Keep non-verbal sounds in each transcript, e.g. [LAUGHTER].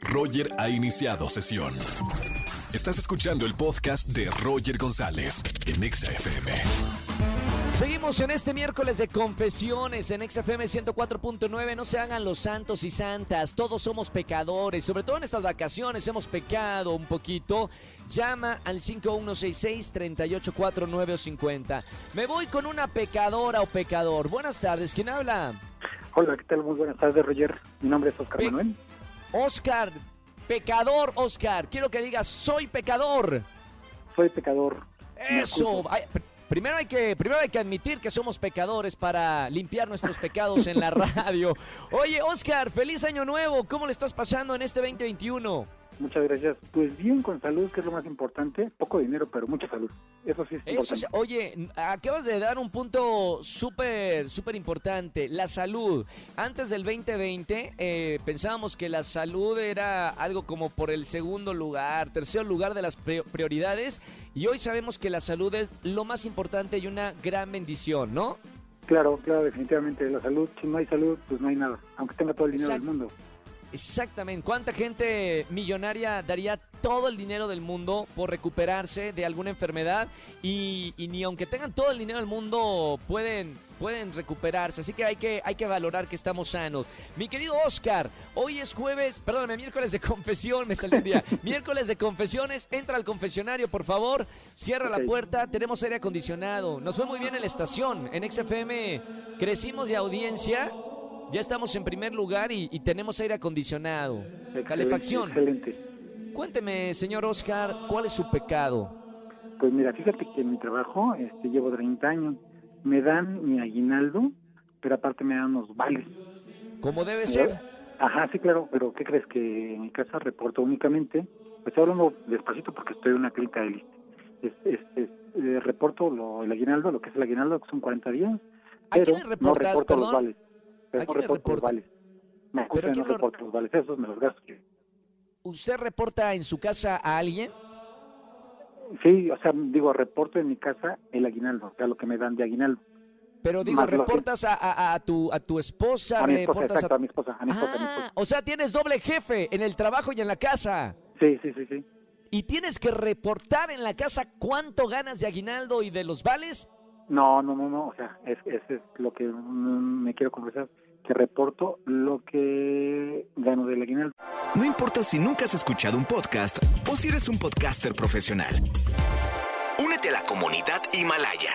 Roger ha iniciado sesión. Estás escuchando el podcast de Roger González en Exa FM. Seguimos en este miércoles de confesiones en XFM 104.9. No se hagan los santos y santas. Todos somos pecadores. Sobre todo en estas vacaciones hemos pecado un poquito. Llama al 5166-384950. Me voy con una pecadora o pecador. Buenas tardes. ¿Quién habla? Hola, ¿qué tal? Muy buenas tardes, Roger. Mi nombre es Oscar Pe- Manuel. Oscar. Pecador, Oscar. Quiero que digas, soy pecador. Soy pecador. Eso. primero hay que primero hay que admitir que somos pecadores para limpiar nuestros pecados en la [LAUGHS] radio. Oye, Oscar, feliz año nuevo. ¿Cómo le estás pasando en este 2021? Muchas gracias. Pues bien, con salud, que es lo más importante. Poco dinero, pero mucha salud. Eso sí es Eso es- oye, acabas de dar un punto súper, súper importante, la salud. Antes del 2020 eh, pensábamos que la salud era algo como por el segundo lugar, tercer lugar de las pri- prioridades y hoy sabemos que la salud es lo más importante y una gran bendición, ¿no? Claro, claro, definitivamente. La salud, si no hay salud, pues no hay nada. Aunque tenga todo el dinero Exacto. del mundo. Exactamente. ¿Cuánta gente millonaria daría todo el dinero del mundo por recuperarse de alguna enfermedad? Y, y ni aunque tengan todo el dinero del mundo pueden, pueden recuperarse. Así que hay, que hay que valorar que estamos sanos. Mi querido Oscar, hoy es jueves, perdóname, miércoles de [LAUGHS] confesión, me salió un día. [LAUGHS] miércoles de confesiones, entra al confesionario, por favor. Cierra la puerta, tenemos aire acondicionado. Nos fue muy bien en la estación. En XFM crecimos de audiencia. Ya estamos en primer lugar y, y tenemos aire acondicionado, Excelente, calefacción. Excelente. Cuénteme, señor Oscar, ¿cuál es su pecado? Pues mira, fíjate que en mi trabajo este, llevo 30 años. Me dan mi aguinaldo, pero aparte me dan unos vales. ¿Cómo debe ser? Ajá, sí, claro, pero ¿qué crees? Que en mi casa reporto únicamente, pues estoy hablando despacito porque estoy en una clínica de lista. Es, es- es, eh, reporto lo, el aguinaldo, lo que es el aguinaldo, que son 40 días, ¿A quién le no reportas, reporto los vales. Pero ¿A quién los reporta? vales. Me ¿Pero acusan quién no lo- los vales, esos me los gasto. ¿Usted reporta en su casa a alguien? Sí, o sea, digo, reporto en mi casa el aguinaldo, o sea, lo que me dan de aguinaldo. Pero digo, Más lo que- reportas a, a- a tu, a tu esposa, A mi esposa, reportas exacto, a mi esposa, a mi esposa, a mi Ah, esposa. o sea, tienes doble jefe en el trabajo y en la casa. Sí, sí, sí, sí. ¿Y tienes que reportar en la casa cuánto ganas de aguinaldo y de los vales? No, no, no, no, o sea, es, es, es lo que mm, me quiero confesar, que reporto lo que gano del aguinaldo. No importa si nunca has escuchado un podcast o si eres un podcaster profesional. Únete a la comunidad Himalaya.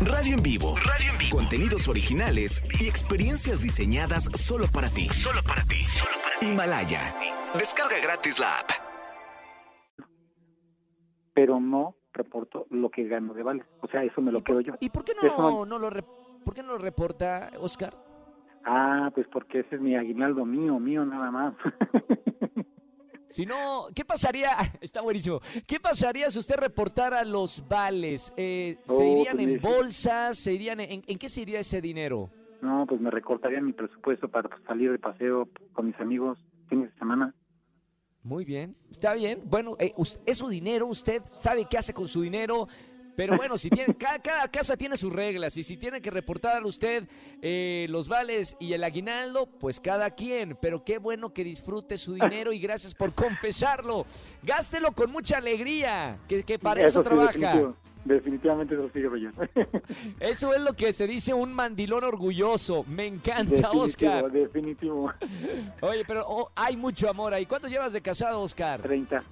Radio en vivo. Radio en vivo. Contenidos originales y experiencias diseñadas solo para ti. Solo para ti. Himalaya. Descarga gratis la app. pero no reporto lo que gano de vales. O sea, eso me lo quedo yo. ¿Y por qué Eso no, no- no lo, re- por qué no lo reporta, Oscar? Ah, pues porque ese es mi aguinaldo mío, mío nada más. [LAUGHS] Si no, ¿qué pasaría? [LAUGHS] Está buenísimo. ¿Qué pasaría si usted reportara los vales? Eh, ¿Se Oh, irían pues en bolsas? ¿Se irían en, en qué se iría ese dinero? no, pues me recortaría mi presupuesto para salir de paseo con mis amigos fines de semana. Muy bien, está bien. Bueno, eh, es su dinero, usted sabe qué hace con su dinero. Pero bueno, si tiene, cada, cada casa tiene sus reglas y si tiene que reportar a usted eh, los vales y el aguinaldo, pues cada quien. Pero qué bueno que disfrute su dinero y gracias por confesarlo. Gástelo con mucha alegría, que, que para eso, sí, trabaja. definitivo. definitivamente eso sí, Roger. [LAUGHS] Eso es lo que se dice un mandilón orgulloso. Me encanta, definitivo, Oscar. definitivo. Oye, pero oh, hay mucho amor ahí. ¿Cuánto llevas de casado, Oscar? 30.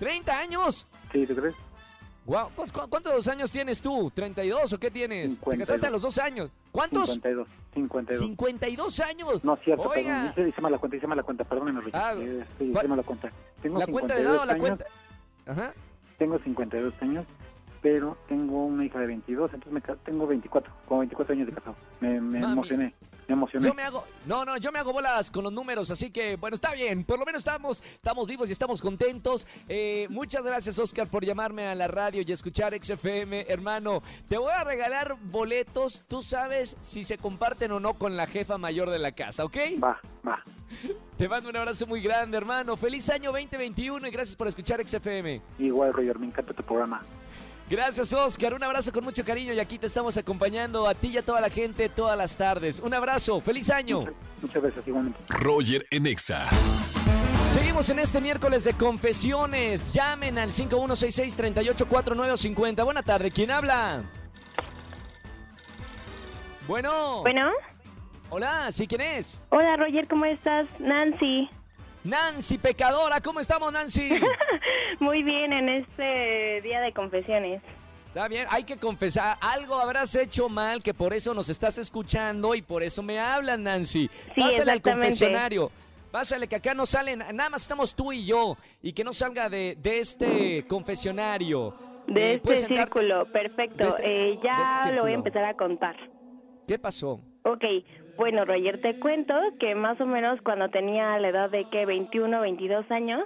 ¿30 años? ¿Sí, tú crees? Guau, pues, ¿cu- ¿Cuántos años tienes tú? ¿32 o qué tienes? Te 52. casaste a los dos años. ¿Cuántos? 52. 52. 52 años. No, cierto, Oiga. perdón. Hice, hice mala cuenta, hice mala cuenta, perdónenme. Ah, Eh, sí, ¿cuál- hice mala cuenta. Tengo La cuenta de 52 dado, la años, cuenta. Ajá. Tengo 52 años, pero tengo una hija de 22, entonces me tengo 24, como 24 años de casado. Me, me emocioné, me emocioné. Yo me hago, no, no, yo me hago bolas con los números, así que bueno, está bien, por lo menos estamos, estamos vivos y estamos contentos. Eh, muchas gracias, Oscar, por llamarme a la radio y escuchar XFM, hermano. Te voy a regalar boletos, tú sabes si se comparten o no con la jefa mayor de la casa, ¿ok? Va, va. Te mando un abrazo muy grande, hermano. Feliz año 2021 y gracias por escuchar XFM. Igual, Roger, me encanta tu programa. Gracias, Oscar. Un abrazo con mucho cariño y aquí te estamos acompañando a ti y a toda la gente todas las tardes. Un abrazo. Feliz año. Muchas gracias, igualmente. Roger en Exa. Seguimos en este miércoles de confesiones. Llamen al 5166-384950. Buena tarde, ¿quién habla? Bueno. Bueno. Hola, ¿sí quién es? Hola Roger, ¿cómo estás? Nancy. Nancy, pecadora, ¿cómo estamos Nancy? [LAUGHS] Muy bien en este día de confesiones. Está bien, hay que confesar, algo habrás hecho mal que por eso nos estás escuchando y por eso me hablan Nancy. Sí, Pásale al confesionario. Pásale que acá no salen, nada más estamos tú y yo y que no salga de, de este confesionario. De Eh, este círculo, perfecto. Este- Eh, ya este lo voy a empezar a contar. ¿Qué pasó? Ok, bueno Roger, te cuento que más o menos cuando tenía la edad de que 21, 22 años,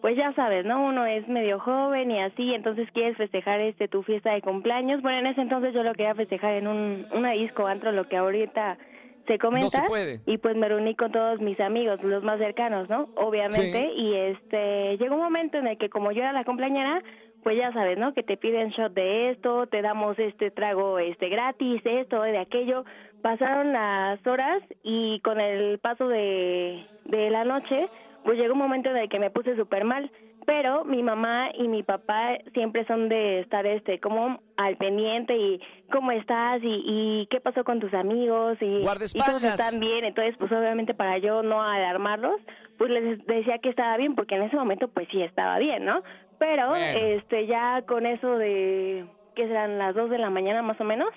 pues ya sabes, ¿no? Uno es medio joven y así, entonces quieres festejar este tu fiesta de cumpleaños. Bueno, en ese entonces yo lo quería festejar en un, una disco antro, lo que ahorita se comenta. puede. Y pues me reuní con todos mis amigos, los más cercanos, ¿no? Obviamente. Sí. Y este, llegó un momento en el que como yo era la cumpleañera, pues ya sabes, ¿no? Que te piden shot de esto, te damos este trago este gratis, esto, de aquello. Pasaron las horas y con el paso de, de la noche, pues llegó un momento en el que me puse súper mal. Pero mi mamá y mi papá siempre son de estar este como al pendiente y cómo estás y, y qué pasó con tus amigos y, y están bien. Entonces, pues obviamente para yo no alarmarlos, pues les decía que estaba bien porque en ese momento pues sí estaba bien, ¿no? Pero Bueno. este ya con eso de que serán las dos de la mañana más o menos,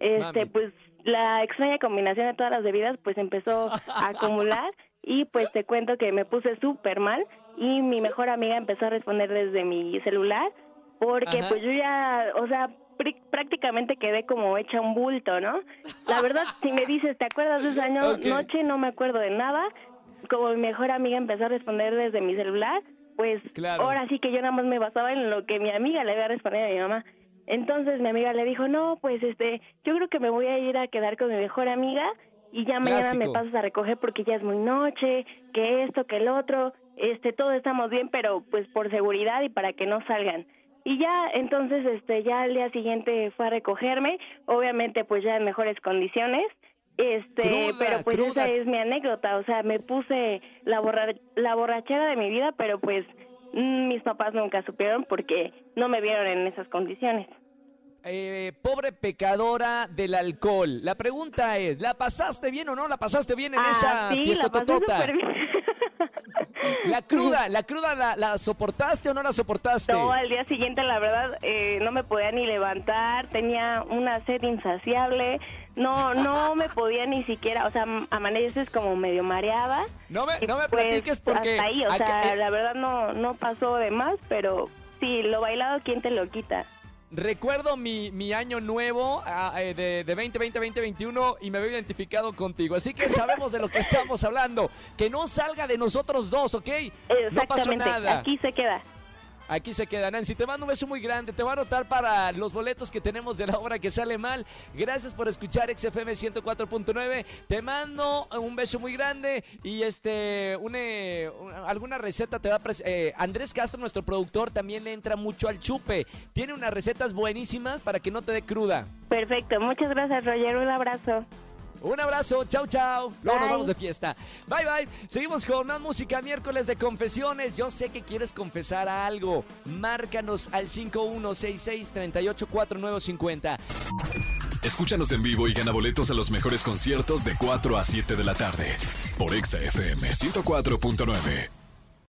este Mami. pues la extraña combinación de todas las bebidas pues empezó a acumular [LAUGHS] y pues te cuento que me puse súper mal y mi mejor amiga empezó a responder desde mi celular porque Ajá. pues yo ya, o sea, prí- prácticamente quedé como hecha un bulto, ¿no? La verdad, si me dices, ¿te acuerdas de ese año? Ok. Noche no me acuerdo de nada. Como mi mejor amiga empezó a responder desde mi celular, pues Claro. ahora sí que yo nada más me basaba en lo que mi amiga le había respondido a mi mamá. Entonces mi amiga le dijo, no, pues este, yo creo que me voy a ir a quedar con mi mejor amiga y ya mañana me pasas a recoger porque ya es muy noche, que esto, que el otro, este, todos estamos bien, pero pues por seguridad y para que no salgan. Y ya, entonces, este, ya al día siguiente fue a recogerme, obviamente pues ya en mejores condiciones, este, Cruda, pero pues cruda. esa es mi anécdota, o sea, me puse la, borra- la borrachera de mi vida, pero pues mis papás nunca supieron porque no me vieron en esas condiciones. Eh, pobre pecadora del alcohol. La pregunta es, ¿la pasaste bien o no la pasaste bien en ah, esa sí, fiesta la pasé totota? súper bien. [LAUGHS] La cruda, la cruda la, la soportaste o no la soportaste? No, al día siguiente la verdad eh, no me podía ni levantar, tenía una sed insaciable, no no [LAUGHS] me podía ni siquiera, o sea, amaneces como medio mareada. No me, no me pues, platiques porque... Hasta ahí, o sea, eh, la verdad no, no pasó de más, pero sí, lo bailado, ¿quién te lo quita? Recuerdo mi, mi año nuevo ah, eh, de, de 2020-2021 y me veo identificado contigo. Así que sabemos de lo que estamos hablando. Que no salga de nosotros dos, ¿ok? No pasó nada. aquí se queda. Aquí se queda Nancy. Te mando un beso muy grande. Te va a anotar para los boletos que tenemos de la obra que sale mal. Gracias por escuchar XFM 104.9. Te mando un beso muy grande y este una, una- alguna receta te va a eh, Andrés Castro, nuestro productor, también le entra mucho al chupe. Tiene unas recetas buenísimas para que no te dé cruda. Perfecto, muchas gracias Roger, un abrazo. Un abrazo, chau chau. Luego nos vamos de fiesta. Bye bye. Seguimos con más música miércoles de confesiones. Yo sé que quieres confesar algo. Márcanos al 5166-384950. Escúchanos en vivo y gana boletos a los mejores conciertos de 4 a 7 de la tarde por Exa FM 104.9.